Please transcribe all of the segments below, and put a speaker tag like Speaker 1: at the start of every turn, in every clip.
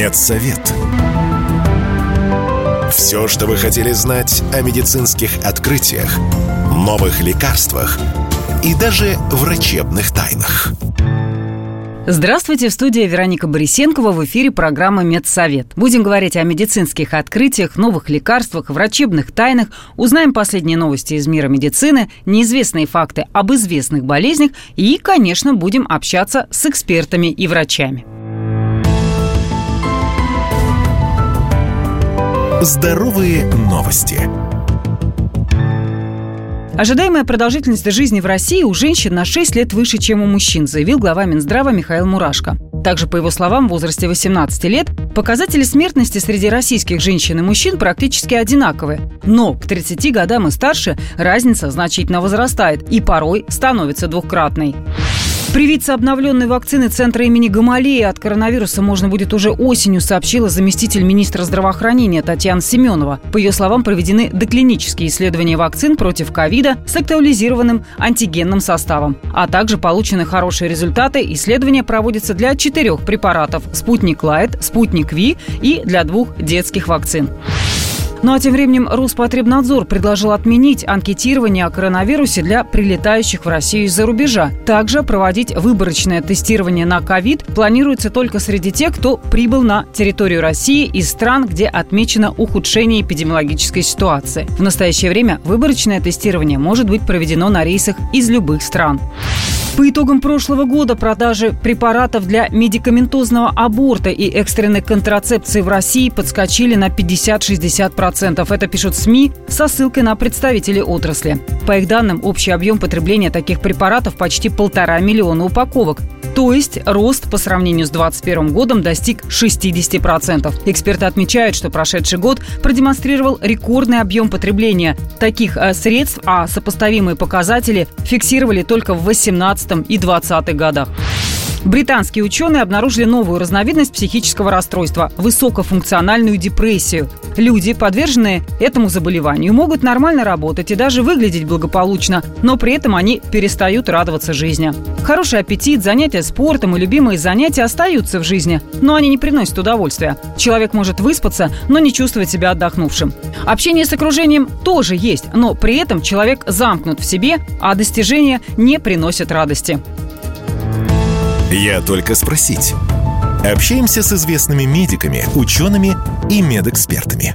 Speaker 1: Медсовет. Все, что вы хотели знать о медицинских открытиях, новых лекарствах и даже врачебных тайнах.
Speaker 2: Здравствуйте, в студии Вероника Борисенкова в эфире программы «Медсовет». Будем говорить о медицинских открытиях, новых лекарствах, врачебных тайнах, узнаем последние новости из мира медицины, неизвестные факты об известных болезнях и, конечно, будем общаться с экспертами и врачами.
Speaker 1: Здоровые новости.
Speaker 2: Ожидаемая продолжительность жизни в России у женщин на 6 лет выше, чем у мужчин, заявил глава Минздрава Михаил Мурашко. Также, по его словам, в возрасте 18 лет показатели смертности среди российских женщин и мужчин практически одинаковые. Но к 30 годам и старше разница значительно возрастает и порой становится двукратной. Привиться обновленной вакцины Центра имени Гамалея от коронавируса можно будет уже осенью, сообщила заместитель министра здравоохранения Татьяна Семенова. По ее словам, проведены доклинические исследования вакцин против ковида с актуализированным антигенным составом. А также получены хорошие результаты. Исследования проводятся для четырех препаратов – «Спутник Лайт», «Спутник Ви» и для двух детских вакцин. Ну а тем временем Роспотребнадзор предложил отменить анкетирование о коронавирусе для прилетающих в Россию из-за рубежа. Также проводить выборочное тестирование на ковид планируется только среди тех, кто прибыл на территорию России из стран, где отмечено ухудшение эпидемиологической ситуации. В настоящее время выборочное тестирование может быть проведено на рейсах из любых стран. По итогам прошлого года продажи препаратов для медикаментозного аборта и экстренной контрацепции в России подскочили на 50-60%. Это пишут СМИ со ссылкой на представителей отрасли. По их данным, общий объем потребления таких препаратов почти полтора миллиона упаковок. То есть рост по сравнению с 2021 годом достиг 60%. Эксперты отмечают, что прошедший год продемонстрировал рекордный объем потребления таких э, средств, а сопоставимые показатели фиксировали только в 2018 и 2020 годах. Британские ученые обнаружили новую разновидность психического расстройства – высокофункциональную депрессию. Люди, подверженные этому заболеванию, могут нормально работать и даже выглядеть благополучно, но при этом они перестают радоваться жизни. Хороший аппетит, занятия спортом и любимые занятия остаются в жизни, но они не приносят удовольствия. Человек может выспаться, но не чувствовать себя отдохнувшим. Общение с окружением тоже есть, но при этом человек замкнут в себе, а достижения не приносят радости.
Speaker 1: Я только спросить. Общаемся с известными медиками, учеными и медэкспертами.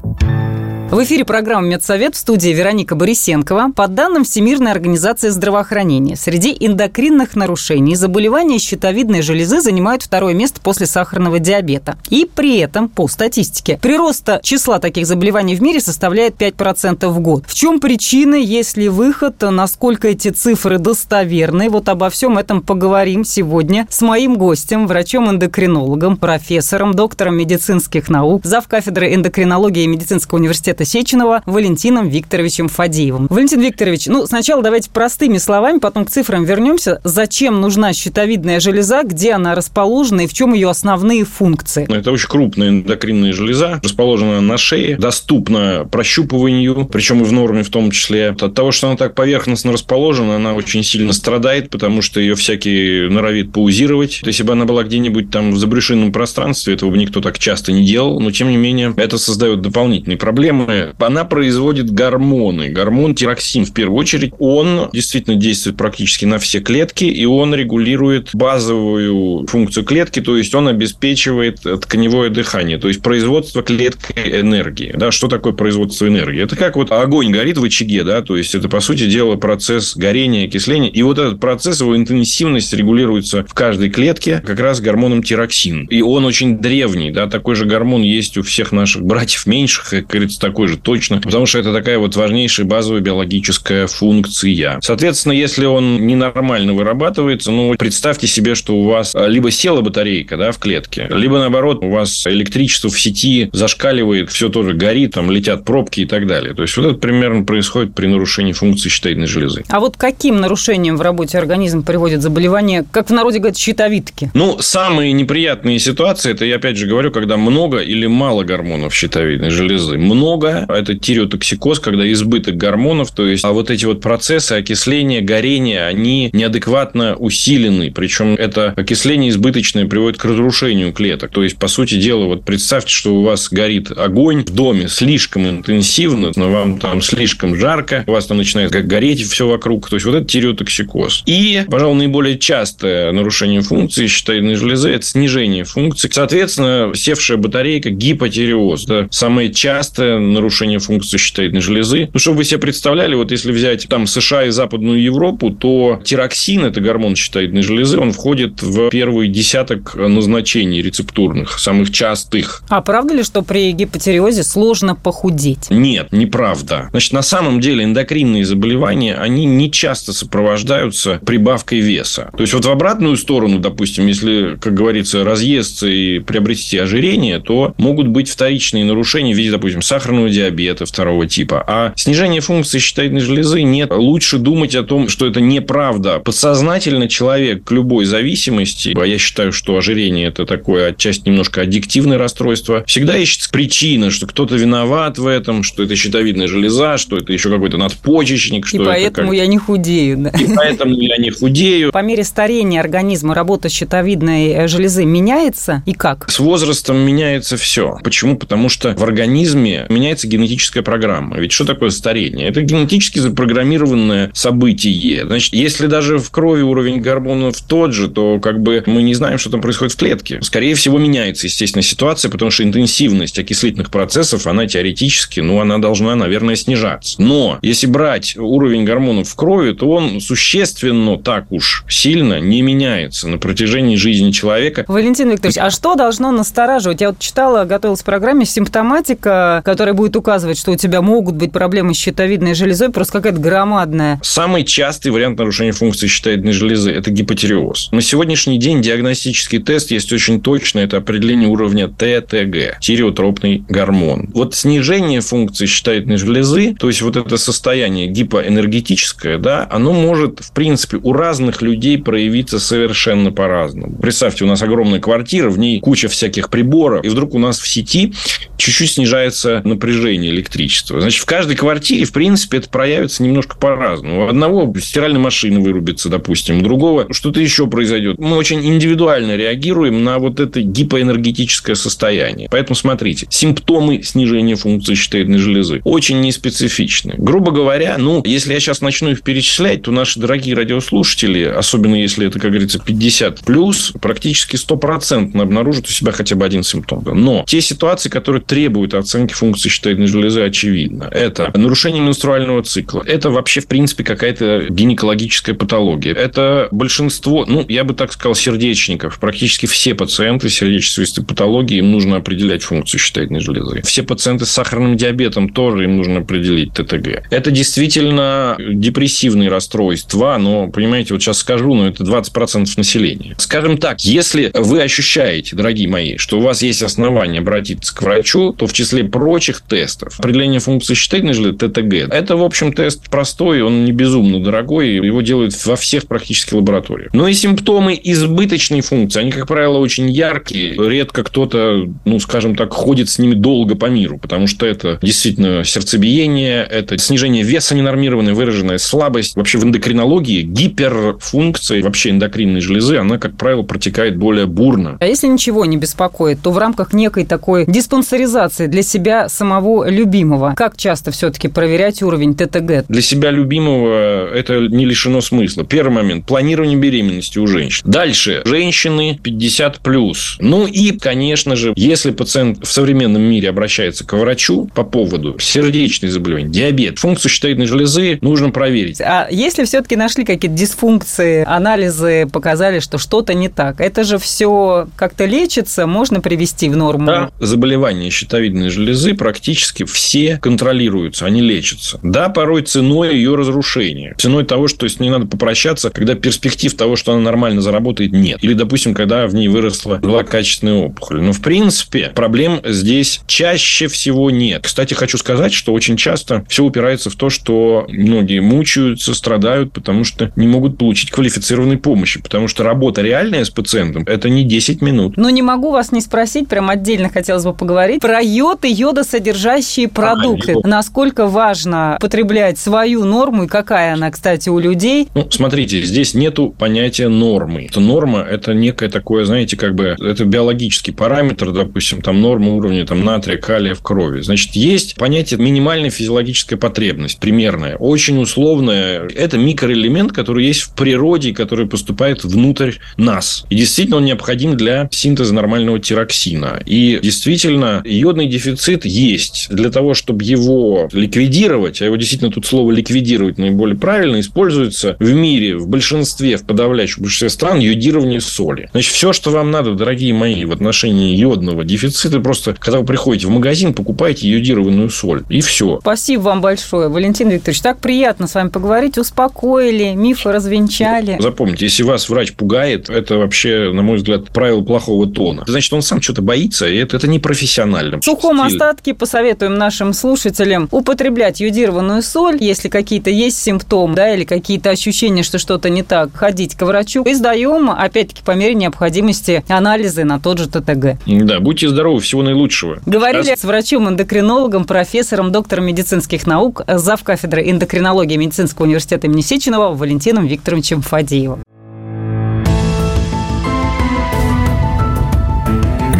Speaker 2: В эфире программа «Медсовет» в студии Вероника Борисенкова. По данным Всемирной организации здравоохранения, среди эндокринных нарушений заболевания щитовидной железы занимают второе место после сахарного диабета. И при этом, по статистике, прироста числа таких заболеваний в мире составляет 5% в год. В чем причина, ли выход, насколько эти цифры достоверны? Вот обо всем этом поговорим сегодня с моим гостем, врачом-эндокринологом, профессором, доктором медицинских наук, зав. кафедры эндокринологии медицинского университета Сеченова Валентином Викторовичем Фадеевым. Валентин Викторович, ну, сначала давайте простыми словами, потом к цифрам вернемся. Зачем нужна щитовидная железа, где она расположена и в чем ее основные функции?
Speaker 3: Ну, это очень крупная эндокринная железа, расположена на шее, доступна прощупыванию, причем и в норме в том числе. От того, что она так поверхностно расположена, она очень сильно страдает, потому что ее всякие норовит паузировать. Если бы она была где-нибудь там в забрюшинном пространстве, этого бы никто так часто не делал, но тем не менее это создает дополнительные проблемы она производит гормоны. Гормон тироксин, в первую очередь, он действительно действует практически на все клетки, и он регулирует базовую функцию клетки, то есть он обеспечивает тканевое дыхание, то есть производство клеткой энергии. Да, что такое производство энергии? Это как вот огонь горит в очаге, да, то есть это, по сути дела, процесс горения, окисления, и вот этот процесс, его интенсивность регулируется в каждой клетке как раз гормоном тироксин. И он очень древний, да, такой же гормон есть у всех наших братьев меньших, как говорится, такой такой же точно, потому что это такая вот важнейшая базовая биологическая функция. Соответственно, если он ненормально вырабатывается, ну, представьте себе, что у вас а, либо села батарейка да, в клетке, либо, наоборот, у вас электричество в сети зашкаливает, все тоже горит, там летят пробки и так далее. То есть, вот это примерно происходит при нарушении функции щитовидной железы.
Speaker 2: А вот каким нарушением в работе организма приводит заболевание, как в народе говорят, щитовидки?
Speaker 3: Ну, самые неприятные ситуации, это я опять же говорю, когда много или мало гормонов щитовидной железы. Много много. Это тиреотоксикоз, когда избыток гормонов, то есть а вот эти вот процессы окисления, горения, они неадекватно усилены. Причем это окисление избыточное приводит к разрушению клеток. То есть, по сути дела, вот представьте, что у вас горит огонь в доме слишком интенсивно, но вам там слишком жарко, у вас там начинает гореть все вокруг. То есть, вот это тиреотоксикоз. И, пожалуй, наиболее частое нарушение функции щитовидной железы – это снижение функции. Соответственно, севшая батарейка – гипотиреоз. Да, самое частое нарушение функции щитовидной железы. Ну, чтобы вы себе представляли, вот если взять там США и Западную Европу, то тироксин – это гормон щитовидной железы, он входит в первый десяток назначений рецептурных, самых частых.
Speaker 2: А правда ли, что при гипотиреозе сложно похудеть?
Speaker 3: Нет, неправда. Значит, на самом деле эндокринные заболевания, они не часто сопровождаются прибавкой веса. То есть, вот в обратную сторону, допустим, если, как говорится, разъесться и приобрести ожирение, то могут быть вторичные нарушения в виде, допустим, сахарного диабета второго типа. А снижение функции щитовидной железы нет. Лучше думать о том, что это неправда. Подсознательно человек к любой зависимости, а я считаю, что ожирение – это такое отчасти немножко аддиктивное расстройство, всегда ищется причина, что кто-то виноват в этом, что это щитовидная железа, что это еще какой-то надпочечник. Что
Speaker 2: и поэтому
Speaker 3: как...
Speaker 2: я не худею. Да?
Speaker 3: И поэтому я не худею.
Speaker 2: По мере старения организма работа щитовидной э, железы меняется и как?
Speaker 3: С возрастом меняется все. Почему? Потому что в организме меняется генетическая программа. Ведь что такое старение? Это генетически запрограммированное событие. Значит, если даже в крови уровень гормонов тот же, то как бы мы не знаем, что там происходит в клетке. Скорее всего, меняется, естественно, ситуация, потому что интенсивность окислительных процессов, она теоретически, ну, она должна, наверное, снижаться. Но если брать уровень гормонов в крови, то он существенно так уж сильно не меняется на протяжении жизни человека.
Speaker 2: Валентин Викторович, а что должно настораживать? Я вот читала, готовилась к программе симптоматика, которая будет указывать, что у тебя могут быть проблемы с щитовидной железой, просто какая-то громадная.
Speaker 3: Самый частый вариант нарушения функции щитовидной железы – это гипотиреоз. На сегодняшний день диагностический тест есть очень точно, это определение уровня ТТГ – тиреотропный гормон. Вот снижение функции щитовидной железы, то есть вот это состояние гипоэнергетическое, да, оно может, в принципе, у разных людей проявиться совершенно по-разному. Представьте, у нас огромная квартира, в ней куча всяких приборов, и вдруг у нас в сети чуть-чуть снижается напряжение электричества. Значит, в каждой квартире, в принципе, это проявится немножко по-разному. У одного стиральная машина вырубится, допустим, у другого что-то еще произойдет. Мы очень индивидуально реагируем на вот это гипоэнергетическое состояние. Поэтому смотрите, симптомы снижения функции щитовидной железы очень неспецифичны. Грубо говоря, ну, если я сейчас начну их перечислять, то наши дорогие радиослушатели, особенно если это, как говорится, 50 плюс, практически стопроцентно обнаружат у себя хотя бы один симптом. Но те ситуации, которые требуют оценки функции щитовидной железы, очевидно. Это нарушение менструального цикла. Это вообще, в принципе, какая-то гинекологическая патология. Это большинство, ну, я бы так сказал, сердечников. Практически все пациенты сердечно-сосудистой патологией, им нужно определять функцию щитовидной железы. Все пациенты с сахарным диабетом тоже им нужно определить ТТГ. Это действительно депрессивные расстройства, но, понимаете, вот сейчас скажу, но это 20% населения. Скажем так, если вы ощущаете, дорогие мои, что у вас есть основания обратиться к врачу, то в числе прочих тестов определение функции щитовидной железы ТТГ. Это, в общем, тест простой, он не безумно дорогой, его делают во всех практически лабораториях. Но и симптомы избыточной функции, они, как правило, очень яркие. Редко кто-то, ну, скажем так, ходит с ними долго по миру, потому что это действительно сердцебиение, это снижение веса ненормированная, выраженная слабость. Вообще в эндокринологии гиперфункция вообще эндокринной железы, она, как правило, протекает более бурно.
Speaker 2: А если ничего не беспокоит, то в рамках некой такой диспансеризации для себя самого любимого, как часто все-таки проверять уровень ТТГ?
Speaker 3: Для себя любимого это не лишено смысла. Первый момент – планирование беременности у женщин. Дальше – женщины 50+. плюс. Ну и, конечно же, если пациент в современном мире обращается к врачу по поводу сердечных заболеваний, диабет, функцию щитовидной железы нужно проверить.
Speaker 2: А если все-таки нашли какие-то дисфункции, анализы показали, что что-то не так, это же все как-то лечится, можно привести в норму?
Speaker 3: Да, заболевания щитовидной железы практически все контролируются, они лечатся. Да, порой ценой ее разрушения. Ценой того, что с ней надо попрощаться, когда перспектив того, что она нормально заработает, нет. Или, допустим, когда в ней выросло два качественные опухоли. Но, в принципе, проблем здесь чаще всего нет. Кстати, хочу сказать, что очень часто все упирается в то, что многие мучаются, страдают, потому что не могут получить квалифицированной помощи. Потому что работа реальная с пациентом – это не 10 минут.
Speaker 2: Но не могу вас не спросить, прям отдельно хотелось бы поговорить про йод и йодосодержание содержащие продукты. А, Насколько важно потреблять свою норму и какая она, кстати, у людей?
Speaker 3: Ну, смотрите, здесь нету понятия нормы. Это норма – это некое такое, знаете, как бы, это биологический параметр, допустим, там норма уровня там, натрия, калия в крови. Значит, есть понятие минимальная физиологическая потребность, примерная, очень условная. Это микроэлемент, который есть в природе, который поступает внутрь нас. И действительно он необходим для синтеза нормального тироксина. И действительно, йодный дефицит есть. Для того, чтобы его ликвидировать, а его действительно тут слово ликвидировать наиболее правильно, используется в мире, в большинстве, в подавляющем большинстве стран йодирование соли. Значит, все, что вам надо, дорогие мои, в отношении йодного дефицита, просто когда вы приходите в магазин, покупайте йодированную соль. И все.
Speaker 2: Спасибо вам большое, Валентин Викторович. Так приятно с вами поговорить. Успокоили, мифы развенчали.
Speaker 3: Запомните, если вас врач пугает, это вообще, на мой взгляд, правило плохого тона. Значит, он сам что-то боится, и это, это не профессионально.
Speaker 2: В сухом остатке посоветуем нашим слушателям употреблять йодированную соль, если какие-то есть симптомы, да, или какие-то ощущения, что что-то не так, ходить к врачу. И сдаем, опять-таки, по мере необходимости анализы на тот же ТТГ.
Speaker 3: Да, будьте здоровы, всего наилучшего.
Speaker 2: Говорили Сейчас... с врачом-эндокринологом, профессором, доктором медицинских наук, зав. кафедры эндокринологии медицинского университета имени Сеченова Валентином Викторовичем Фадеевым.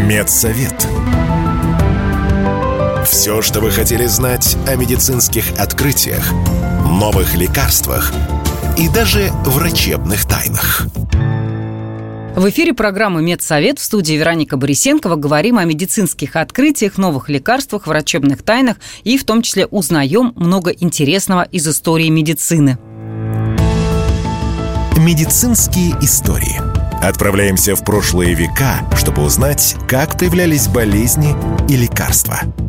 Speaker 1: Медсовет. Все, что вы хотели знать о медицинских открытиях, новых лекарствах и даже врачебных тайнах.
Speaker 2: В эфире программы «Медсовет» в студии Вероника Борисенкова говорим о медицинских открытиях, новых лекарствах, врачебных тайнах и в том числе узнаем много интересного из истории медицины.
Speaker 1: Медицинские истории. Отправляемся в прошлые века, чтобы узнать, как появлялись болезни и лекарства –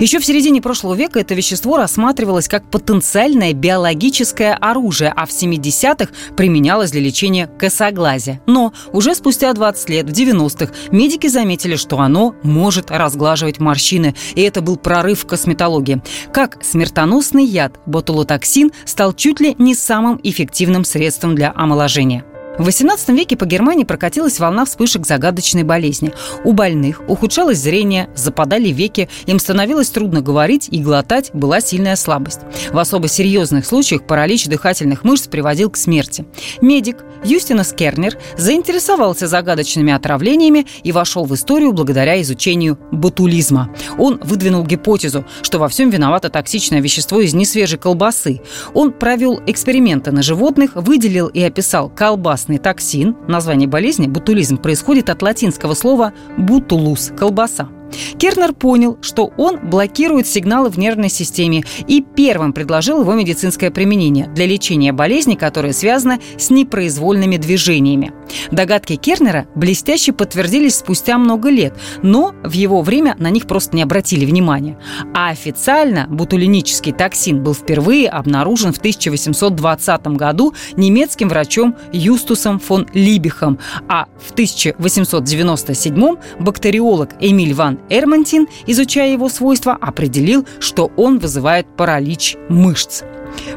Speaker 2: еще в середине прошлого века это вещество рассматривалось как потенциальное биологическое оружие, а в 70-х применялось для лечения косоглазия. Но уже спустя 20 лет, в 90-х, медики заметили, что оно может разглаживать морщины, и это был прорыв в косметологии. Как смертоносный яд ботулотоксин стал чуть ли не самым эффективным средством для омоложения. В XVIII веке по Германии прокатилась волна вспышек загадочной болезни. У больных ухудшалось зрение, западали веки, им становилось трудно говорить и глотать была сильная слабость. В особо серьезных случаях паралич дыхательных мышц приводил к смерти. Медик Юстинус Кернер заинтересовался загадочными отравлениями и вошел в историю благодаря изучению ботулизма. Он выдвинул гипотезу, что во всем виновато токсичное вещество из несвежей колбасы. Он провел эксперименты на животных, выделил и описал колбас опасный токсин, название болезни ботулизм происходит от латинского слова «бутулус» – колбаса. Кернер понял, что он блокирует сигналы в нервной системе и первым предложил его медицинское применение для лечения болезней, которые связаны с непроизвольными движениями. Догадки Кернера блестяще подтвердились спустя много лет, но в его время на них просто не обратили внимания. А официально бутулинический токсин был впервые обнаружен в 1820 году немецким врачом Юстусом фон Либихом, а в 1897 бактериолог Эмиль ван Эрмантин, изучая его свойства, определил, что он вызывает паралич мышц.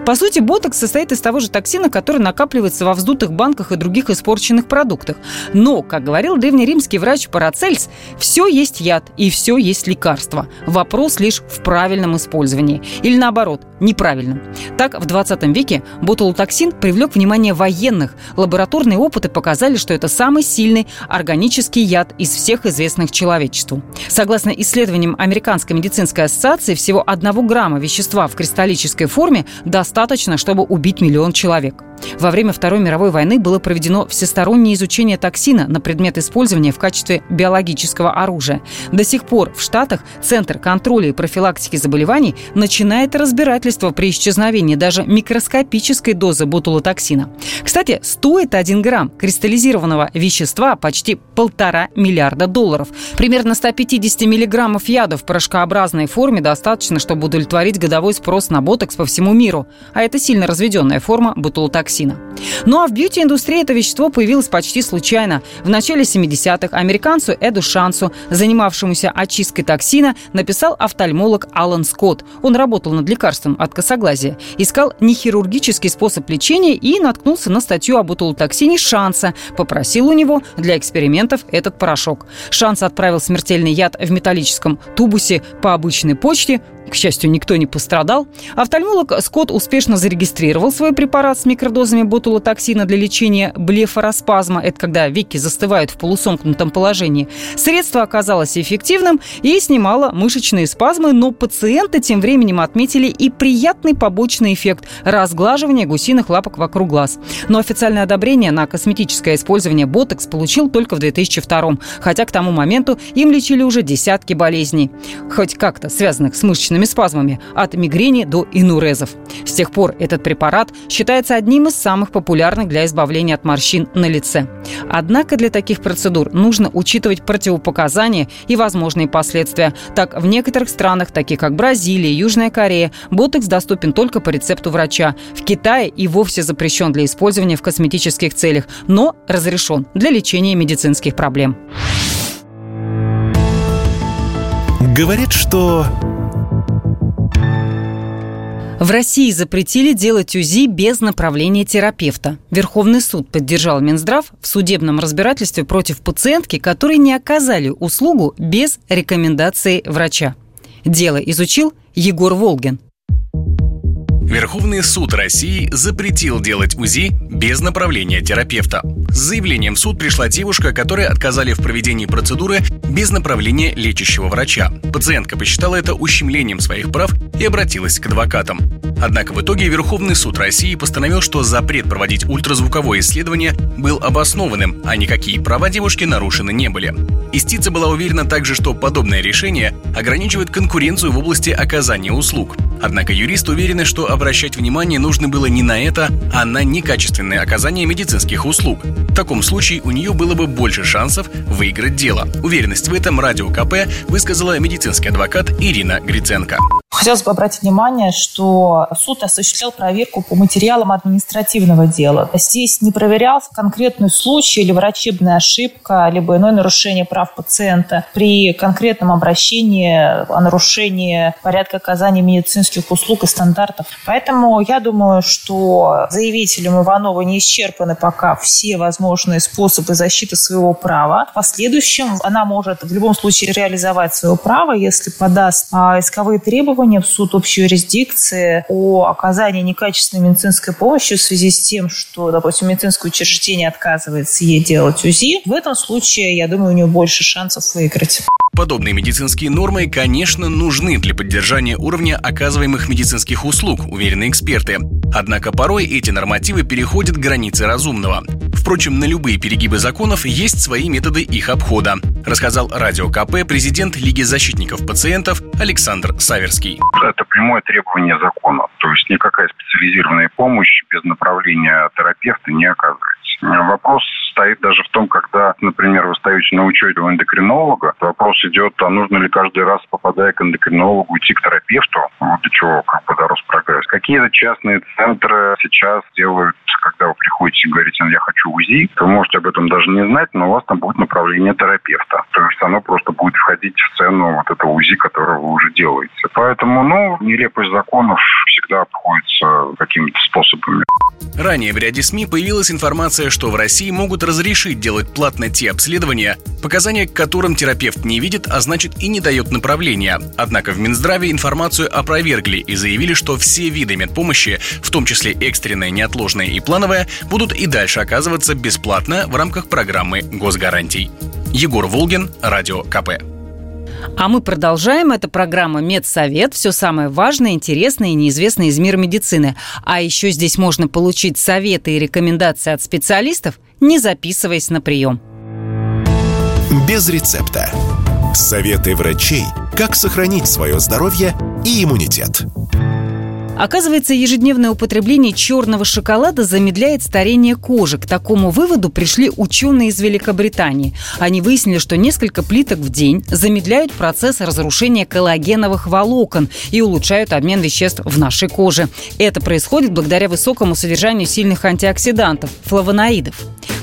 Speaker 2: По сути, ботокс состоит из того же токсина, который накапливается во вздутых банках и других испорченных продуктах. Но, как говорил древнеримский врач Парацельс, все есть яд и все есть лекарство. Вопрос лишь в правильном использовании. Или наоборот, неправильном. Так, в 20 веке ботулотоксин привлек внимание военных. Лабораторные опыты показали, что это самый сильный органический яд из всех известных человечеству. Согласно исследованиям Американской медицинской ассоциации, всего одного грамма вещества в кристаллической форме достаточно, чтобы убить миллион человек. Во время Второй мировой войны было проведено всестороннее изучение токсина на предмет использования в качестве биологического оружия. До сих пор в Штатах Центр контроля и профилактики заболеваний начинает разбирательство при исчезновении даже микроскопической дозы ботулотоксина. Кстати, стоит 1 грамм кристаллизированного вещества почти полтора миллиарда долларов. Примерно 150 миллиграммов яда в порошкообразной форме достаточно, чтобы удовлетворить годовой спрос на ботокс по всему миру. А это сильно разведенная форма ботулотоксина ботулотоксина. Ну а в бьюти-индустрии это вещество появилось почти случайно. В начале 70-х американцу Эду Шансу, занимавшемуся очисткой токсина, написал офтальмолог Алан Скотт. Он работал над лекарством от косоглазия, искал нехирургический способ лечения и наткнулся на статью об ботулотоксине Шанса, попросил у него для экспериментов этот порошок. Шанс отправил смертельный яд в металлическом тубусе по обычной почте, к счастью, никто не пострадал. Офтальмолог Скотт успешно зарегистрировал свой препарат с микродозами ботулотоксина для лечения блефороспазма. Это когда веки застывают в полусомкнутом положении. Средство оказалось эффективным и снимало мышечные спазмы, но пациенты тем временем отметили и приятный побочный эффект – разглаживание гусиных лапок вокруг глаз. Но официальное одобрение на косметическое использование ботокс получил только в 2002 хотя к тому моменту им лечили уже десятки болезней, хоть как-то связанных с мышечными мышечными спазмами, от мигрени до инурезов. С тех пор этот препарат считается одним из самых популярных для избавления от морщин на лице. Однако для таких процедур нужно учитывать противопоказания и возможные последствия. Так, в некоторых странах, таких как Бразилия, Южная Корея, ботокс доступен только по рецепту врача. В Китае и вовсе запрещен для использования в косметических целях, но разрешен для лечения медицинских проблем.
Speaker 1: Говорит, что
Speaker 2: в России запретили делать УЗИ без направления терапевта. Верховный суд поддержал Минздрав в судебном разбирательстве против пациентки, которые не оказали услугу без рекомендации врача. Дело изучил Егор Волгин.
Speaker 4: Верховный суд России запретил делать УЗИ без направления терапевта. С заявлением в суд пришла девушка, которой отказали в проведении процедуры без направления лечащего врача. Пациентка посчитала это ущемлением своих прав и обратилась к адвокатам. Однако в итоге Верховный суд России постановил, что запрет проводить ультразвуковое исследование был обоснованным, а никакие права девушки нарушены не были. Истица была уверена также, что подобное решение ограничивает конкуренцию в области оказания услуг. Однако юристы уверены, что обращать внимание нужно было не на это, а на некачественное оказание медицинских услуг. В таком случае у нее было бы больше шансов выиграть дело. Уверенность в этом радио КП высказала медицинский адвокат Ирина Гриценко.
Speaker 5: Хотелось бы обратить внимание, что суд осуществлял проверку по материалам административного дела. Здесь не проверялся конкретный случай или врачебная ошибка, либо иное нарушение прав пациента при конкретном обращении о нарушении порядка оказания медицинских услуг и стандартов. Поэтому я думаю, что заявителям Иванова не исчерпаны пока все возможные способы защиты своего права. В последующем она может в любом случае реализовать свое право, если подаст а, исковые требования в суд общей юрисдикции о оказании некачественной медицинской помощи в связи с тем, что, допустим, медицинское учреждение отказывается ей делать УЗИ, в этом случае, я думаю, у нее больше шансов выиграть.
Speaker 4: Подобные медицинские нормы, конечно, нужны для поддержания уровня оказываемых медицинских услуг, уверены эксперты. Однако порой эти нормативы переходят границы разумного. Впрочем, на любые перегибы законов есть свои методы их обхода, рассказал Радио КП президент Лиги защитников пациентов Александр Саверский.
Speaker 6: Это прямое требование закона. То есть никакая специализированная помощь без направления терапевта не оказывается. Вопрос стоит даже в том, когда, например, вы стоите на учете у эндокринолога, вопрос идет, а нужно ли каждый раз, попадая к эндокринологу, идти к терапевту, вот до чего как бы дорос прогресс. Какие-то частные центры сейчас делают, когда вы приходите и говорите, я хочу УЗИ, вы можете об этом даже не знать, но у вас там будет направление терапевта. То есть оно просто будет входить в цену вот этого УЗИ, которое вы уже делаете. Поэтому, ну, нелепость законов всегда обходится какими-то способами.
Speaker 4: Ранее в ряде СМИ появилась информация, что в России могут разрешить делать платно те обследования, показания к которым терапевт не видит, а значит и не дает направления. Однако в Минздраве информацию опровергли и заявили, что все виды медпомощи, в том числе экстренная, неотложная и плановая, будут и дальше оказываться бесплатно в рамках программы госгарантий. Егор Волгин, Радио КП.
Speaker 2: А мы продолжаем. Это программа «Медсовет». Все самое важное, интересное и неизвестное из мира медицины. А еще здесь можно получить советы и рекомендации от специалистов, не записываясь на прием.
Speaker 1: Без рецепта. Советы врачей, как сохранить свое здоровье и иммунитет.
Speaker 2: Оказывается, ежедневное употребление черного шоколада замедляет старение кожи. К такому выводу пришли ученые из Великобритании. Они выяснили, что несколько плиток в день замедляют процесс разрушения коллагеновых волокон и улучшают обмен веществ в нашей коже. Это происходит благодаря высокому содержанию сильных антиоксидантов – флавоноидов.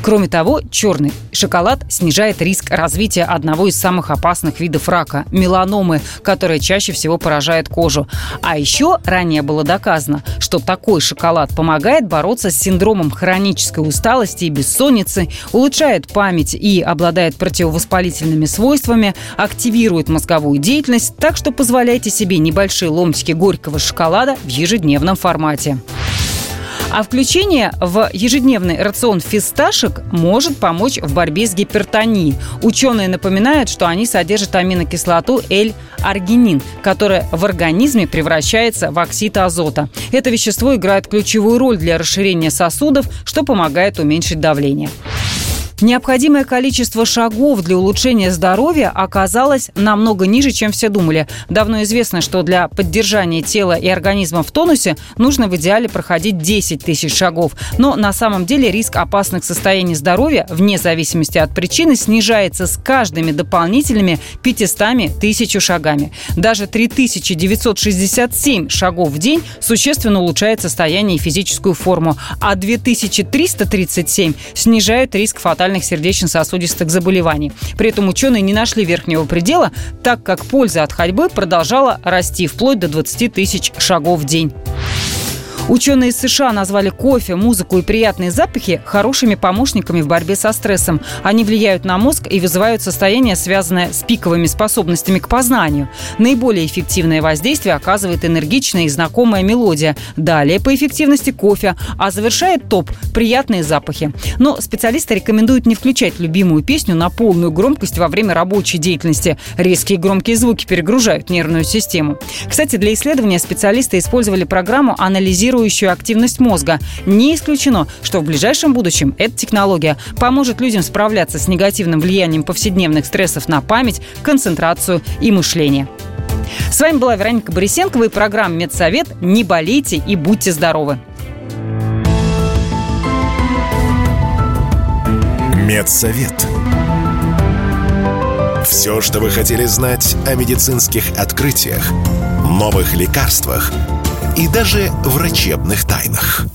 Speaker 2: Кроме того, черный шоколад снижает риск развития одного из самых опасных видов рака – меланомы, которая чаще всего поражает кожу. А еще ранее было доказано, что такой шоколад помогает бороться с синдромом хронической усталости и бессонницы, улучшает память и обладает противовоспалительными свойствами, активирует мозговую деятельность, так что позволяйте себе небольшие ломтики горького шоколада в ежедневном формате. А включение в ежедневный рацион фисташек может помочь в борьбе с гипертонией. Ученые напоминают, что они содержат аминокислоту L-аргинин, которая в организме превращается в оксид азота. Это вещество играет ключевую роль для расширения сосудов, что помогает уменьшить давление. Необходимое количество шагов для улучшения здоровья оказалось намного ниже, чем все думали. Давно известно, что для поддержания тела и организма в тонусе нужно в идеале проходить 10 тысяч шагов. Но на самом деле риск опасных состояний здоровья, вне зависимости от причины, снижается с каждыми дополнительными 500 тысяч шагами. Даже 3967 шагов в день существенно улучшает состояние и физическую форму, а 2337 снижает риск фатальных фатальных сердечно-сосудистых заболеваний. При этом ученые не нашли верхнего предела, так как польза от ходьбы продолжала расти вплоть до 20 тысяч шагов в день. Ученые из США назвали кофе, музыку и приятные запахи хорошими помощниками в борьбе со стрессом. Они влияют на мозг и вызывают состояние, связанное с пиковыми способностями к познанию. Наиболее эффективное воздействие оказывает энергичная и знакомая мелодия. Далее по эффективности кофе, а завершает топ – приятные запахи. Но специалисты рекомендуют не включать любимую песню на полную громкость во время рабочей деятельности. Резкие громкие звуки перегружают нервную систему. Кстати, для исследования специалисты использовали программу «Анализируя регулирующую активность мозга. Не исключено, что в ближайшем будущем эта технология поможет людям справляться с негативным влиянием повседневных стрессов на память, концентрацию и мышление. С вами была Вероника Борисенкова и программа «Медсовет». Не болейте и будьте здоровы!
Speaker 1: Медсовет. Все, что вы хотели знать о медицинских открытиях, новых лекарствах – и даже врачебных тайнах.